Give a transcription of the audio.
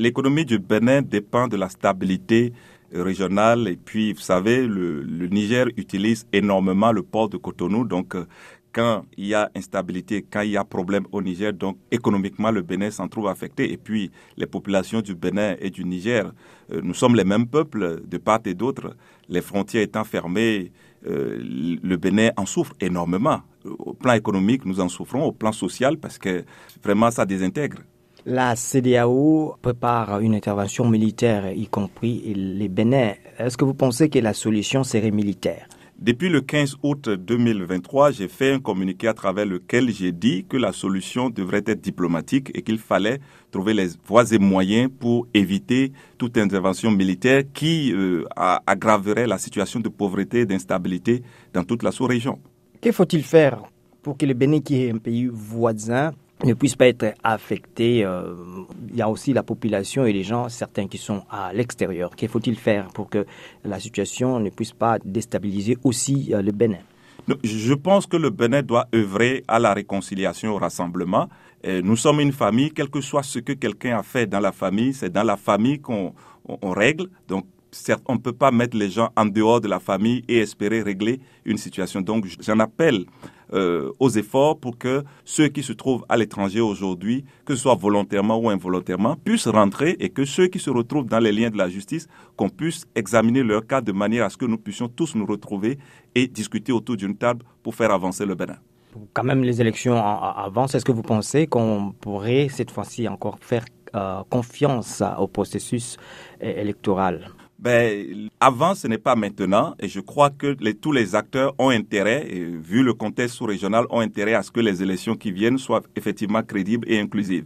l'économie du Bénin dépend de la stabilité régionale et puis vous savez le, Niger utilise énormément le port de Cotonou donc quand il y a instabilité, quand il y a problème au Niger, donc économiquement le Bénin s'en trouve affecté. Et puis les populations du Bénin et du Niger, euh, nous sommes les mêmes peuples de part et d'autre. Les frontières étant fermées, euh, le Bénin en souffre énormément. Au plan économique, nous en souffrons, au plan social, parce que vraiment ça désintègre. La CDAO prépare une intervention militaire, y compris les Bénin. Est-ce que vous pensez que la solution serait militaire? Depuis le 15 août 2023, j'ai fait un communiqué à travers lequel j'ai dit que la solution devrait être diplomatique et qu'il fallait trouver les voies et moyens pour éviter toute intervention militaire qui euh, aggraverait la situation de pauvreté et d'instabilité dans toute la sous-région. Que faut-il faire pour que le Bénin, qui est un pays voisin, ne puisse pas être affecté. Euh, il y a aussi la population et les gens, certains qui sont à l'extérieur. Qu'il faut-il faire pour que la situation ne puisse pas déstabiliser aussi euh, le Bénin? Je pense que le Bénin doit œuvrer à la réconciliation, au rassemblement. nous sommes une famille, quel que soit ce que quelqu'un a fait dans la famille, c'est dans la famille qu'on règle. Donc, certes, on ne peut pas mettre les gens en dehors de la famille et espérer régler une situation. Donc, j'en appelle euh, aux efforts pour que ceux qui se trouvent à l'étranger aujourd'hui, que ce soit volontairement ou involontairement, puissent rentrer et que ceux qui se retrouvent dans les liens de la justice, qu'on puisse examiner leur cas de manière à ce que nous puissions tous nous retrouver et discuter autour d'une table pour faire avancer le Bénin. Quand même, les élections avancent. Est-ce que vous pensez qu'on pourrait cette fois-ci encore faire euh, confiance au processus électoral? Ben, avant, ce n'est pas maintenant. Et je crois que tous les acteurs ont intérêt, et vu le contexte sous-régional, ont intérêt à ce que les élections qui viennent soient effectivement crédibles et inclusives.